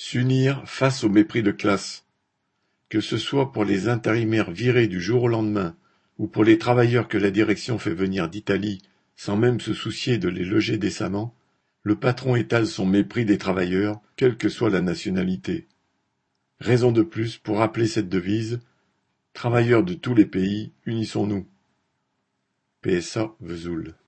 S'unir face au mépris de classe. Que ce soit pour les intérimaires virés du jour au lendemain ou pour les travailleurs que la direction fait venir d'Italie sans même se soucier de les loger décemment, le patron étale son mépris des travailleurs, quelle que soit la nationalité. Raison de plus pour rappeler cette devise Travailleurs de tous les pays, unissons-nous. PSA Vesoul